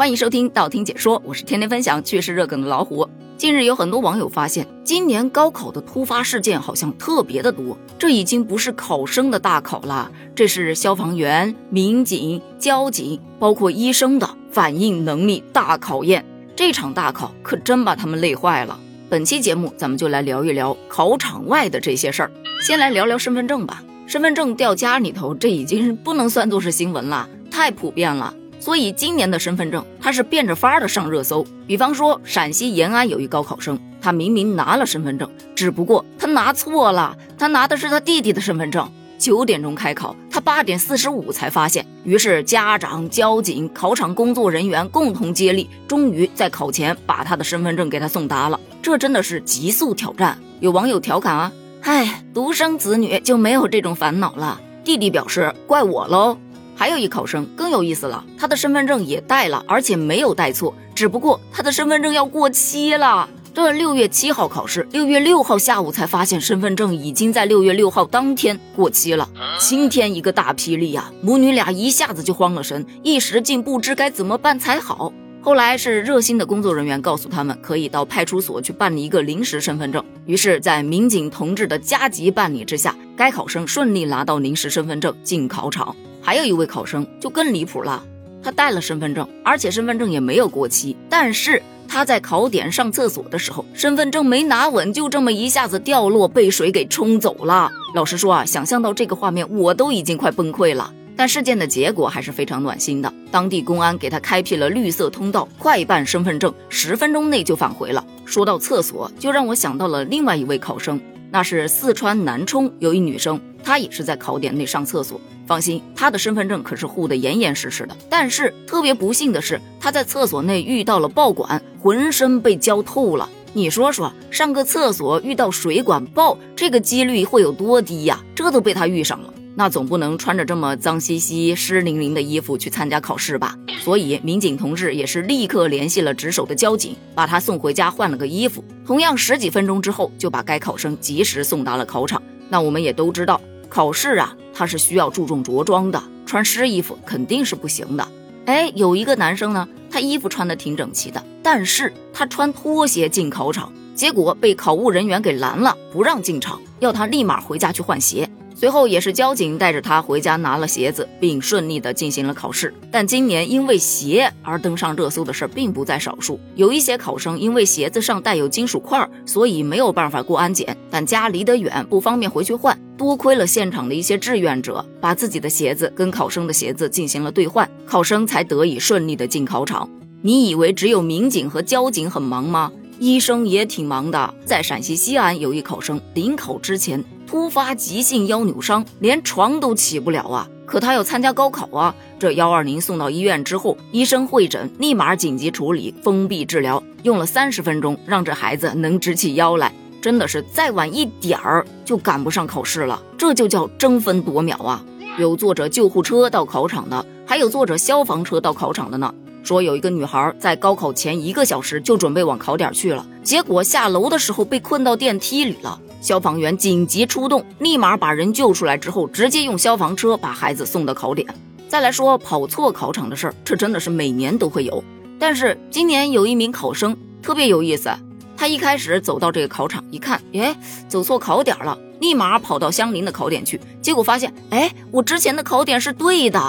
欢迎收听道听解说，我是天天分享趣事热梗的老虎。近日有很多网友发现，今年高考的突发事件好像特别的多。这已经不是考生的大考了，这是消防员、民警、交警，包括医生的反应能力大考验。这场大考可真把他们累坏了。本期节目咱们就来聊一聊考场外的这些事儿。先来聊聊身份证吧。身份证掉家里头，这已经不能算作是新闻了，太普遍了。所以今年的身份证，他是变着法儿的上热搜。比方说，陕西延安有一高考生，他明明拿了身份证，只不过他拿错了，他拿的是他弟弟的身份证。九点钟开考，他八点四十五才发现。于是家长、交警、考场工作人员共同接力，终于在考前把他的身份证给他送达了。这真的是极速挑战。有网友调侃啊，唉，独生子女就没有这种烦恼了。弟弟表示，怪我喽。还有一考生更有意思了，他的身份证也带了，而且没有带错，只不过他的身份证要过期了。这六月七号考试，六月六号下午才发现身份证已经在六月六号当天过期了。晴天一个大霹雳呀，母女俩一下子就慌了神，一时竟不知该怎么办才好。后来是热心的工作人员告诉他们，可以到派出所去办理一个临时身份证。于是，在民警同志的加急办理之下，该考生顺利拿到临时身份证进考场。还有一位考生就更离谱了，他带了身份证，而且身份证也没有过期，但是他在考点上厕所的时候，身份证没拿稳，就这么一下子掉落，被水给冲走了。老实说啊，想象到这个画面，我都已经快崩溃了。但事件的结果还是非常暖心的，当地公安给他开辟了绿色通道，快办身份证，十分钟内就返回了。说到厕所，就让我想到了另外一位考生，那是四川南充有一女生，她也是在考点内上厕所。放心，他的身份证可是护得严严实实的。但是特别不幸的是，他在厕所内遇到了爆管，浑身被浇透了。你说说，上个厕所遇到水管爆，这个几率会有多低呀？这都被他遇上了，那总不能穿着这么脏兮兮、湿淋淋的衣服去参加考试吧？所以民警同志也是立刻联系了值守的交警，把他送回家换了个衣服。同样十几分钟之后，就把该考生及时送达了考场。那我们也都知道。考试啊，他是需要注重着装的，穿湿衣服肯定是不行的。哎，有一个男生呢，他衣服穿的挺整齐的，但是他穿拖鞋进考场，结果被考务人员给拦了，不让进场，要他立马回家去换鞋。随后也是交警带着他回家拿了鞋子，并顺利的进行了考试。但今年因为鞋而登上热搜的事儿并不在少数，有一些考生因为鞋子上带有金属块，所以没有办法过安检，但家离得远，不方便回去换。多亏了现场的一些志愿者，把自己的鞋子跟考生的鞋子进行了兑换，考生才得以顺利的进考场。你以为只有民警和交警很忙吗？医生也挺忙的。在陕西西安，有一考生临考之前突发急性腰扭伤，连床都起不了啊！可他要参加高考啊！这幺二零送到医院之后，医生会诊，立马紧急处理，封闭治疗，用了三十分钟，让这孩子能直起腰来。真的是再晚一点儿就赶不上考试了，这就叫争分夺秒啊！有坐着救护车到考场的，还有坐着消防车到考场的呢。说有一个女孩在高考前一个小时就准备往考点去了，结果下楼的时候被困到电梯里了。消防员紧急出动，立马把人救出来之后，直接用消防车把孩子送到考点。再来说跑错考场的事儿，这真的是每年都会有。但是今年有一名考生特别有意思。他一开始走到这个考场一看，哎，走错考点了，立马跑到相邻的考点去，结果发现，哎，我之前的考点是对的，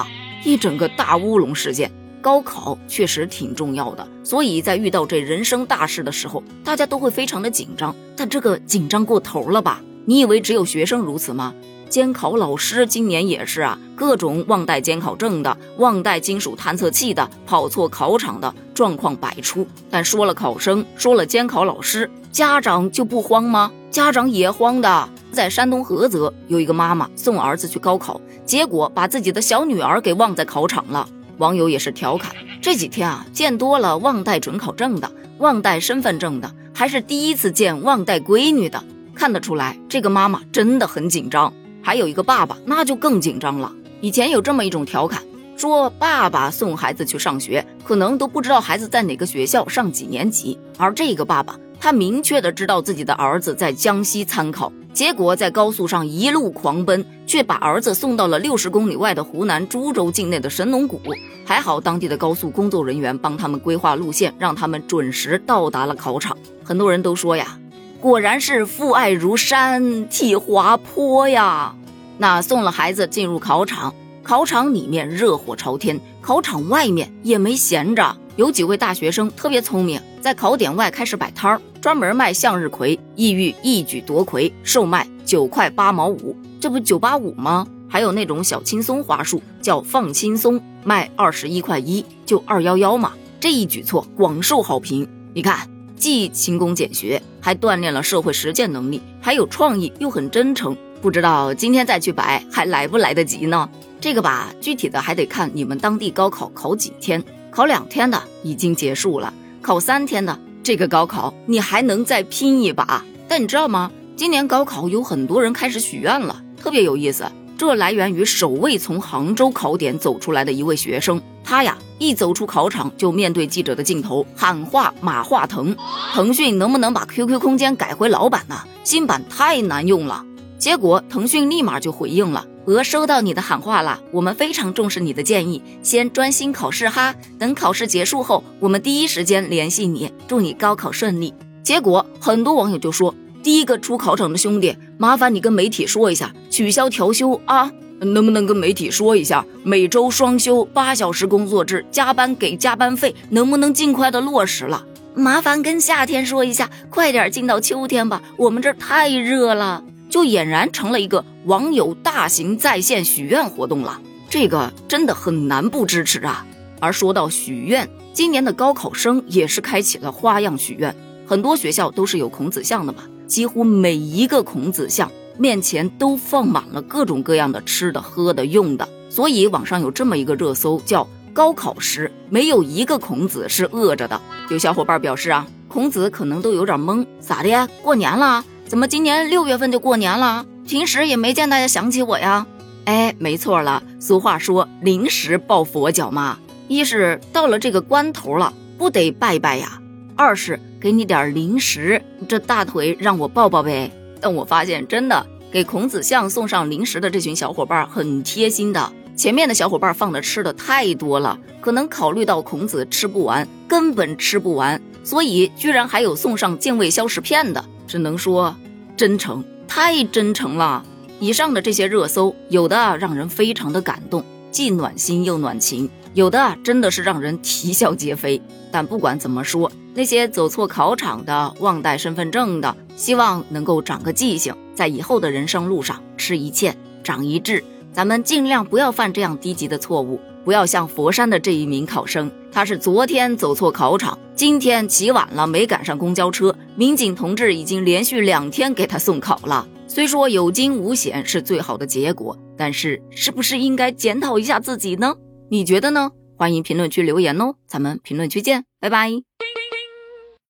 一整个大乌龙事件。高考确实挺重要的，所以在遇到这人生大事的时候，大家都会非常的紧张，但这个紧张过头了吧？你以为只有学生如此吗？监考老师今年也是啊，各种忘带监考证的、忘带金属探测器的、跑错考场的状况百出。但说了考生，说了监考老师，家长就不慌吗？家长也慌的。在山东菏泽，有一个妈妈送儿子去高考，结果把自己的小女儿给忘在考场了。网友也是调侃：这几天啊，见多了忘带准考证的、忘带身份证的，还是第一次见忘带闺女的。看得出来，这个妈妈真的很紧张。还有一个爸爸，那就更紧张了。以前有这么一种调侃，说爸爸送孩子去上学，可能都不知道孩子在哪个学校上几年级。而这个爸爸，他明确的知道自己的儿子在江西参考，结果在高速上一路狂奔，却把儿子送到了六十公里外的湖南株洲境内的神农谷。还好当地的高速工作人员帮他们规划路线，让他们准时到达了考场。很多人都说呀，果然是父爱如山，体滑坡呀。那送了孩子进入考场，考场里面热火朝天，考场外面也没闲着。有几位大学生特别聪明，在考点外开始摆摊儿，专门卖向日葵，意欲一举夺魁，售卖九块八毛五，这不九八五吗？还有那种小青松花束，叫放轻松，卖二十一块一，就二幺幺嘛。这一举措广受好评。你看，既勤工俭学，还锻炼了社会实践能力，还有创意，又很真诚。不知道今天再去摆还来不来得及呢？这个吧，具体的还得看你们当地高考考几天。考两天的已经结束了，考三天的这个高考你还能再拼一把。但你知道吗？今年高考有很多人开始许愿了，特别有意思。这来源于首位从杭州考点走出来的一位学生，他呀一走出考场就面对记者的镜头喊话马化腾：“腾讯能不能把 QQ 空间改回老版呢？新版太难用了。”结果腾讯立马就回应了。鹅收到你的喊话了，我们非常重视你的建议，先专心考试哈。等考试结束后，我们第一时间联系你，祝你高考顺利。结果很多网友就说：“第一个出考场的兄弟，麻烦你跟媒体说一下，取消调休啊，能不能跟媒体说一下，每周双休，八小时工作制，加班给加班费，能不能尽快的落实了？麻烦跟夏天说一下，快点进到秋天吧，我们这儿太热了。”就俨然成了一个网友大型在线许愿活动了，这个真的很难不支持啊！而说到许愿，今年的高考生也是开启了花样许愿，很多学校都是有孔子像的嘛，几乎每一个孔子像面前都放满了各种各样的吃的、喝的、用的，所以网上有这么一个热搜，叫“高考时没有一个孔子是饿着的”。有小伙伴表示啊，孔子可能都有点懵，咋的呀？过年了？怎么今年六月份就过年了？平时也没见大家想起我呀？哎，没错了，俗话说临时抱佛脚嘛。一是到了这个关头了，不得拜拜呀；二是给你点零食，这大腿让我抱抱呗。但我发现真的给孔子像送上零食的这群小伙伴很贴心的。前面的小伙伴放的吃的太多了，可能考虑到孔子吃不完，根本吃不完，所以居然还有送上健胃消食片的。只能说，真诚太真诚了。以上的这些热搜，有的让人非常的感动，既暖心又暖情；有的真的是让人啼笑皆非。但不管怎么说，那些走错考场的、忘带身份证的，希望能够长个记性，在以后的人生路上吃一堑，长一智。咱们尽量不要犯这样低级的错误。不要像佛山的这一名考生，他是昨天走错考场，今天起晚了没赶上公交车，民警同志已经连续两天给他送考了。虽说有惊无险是最好的结果，但是是不是应该检讨一下自己呢？你觉得呢？欢迎评论区留言哦，咱们评论区见，拜拜。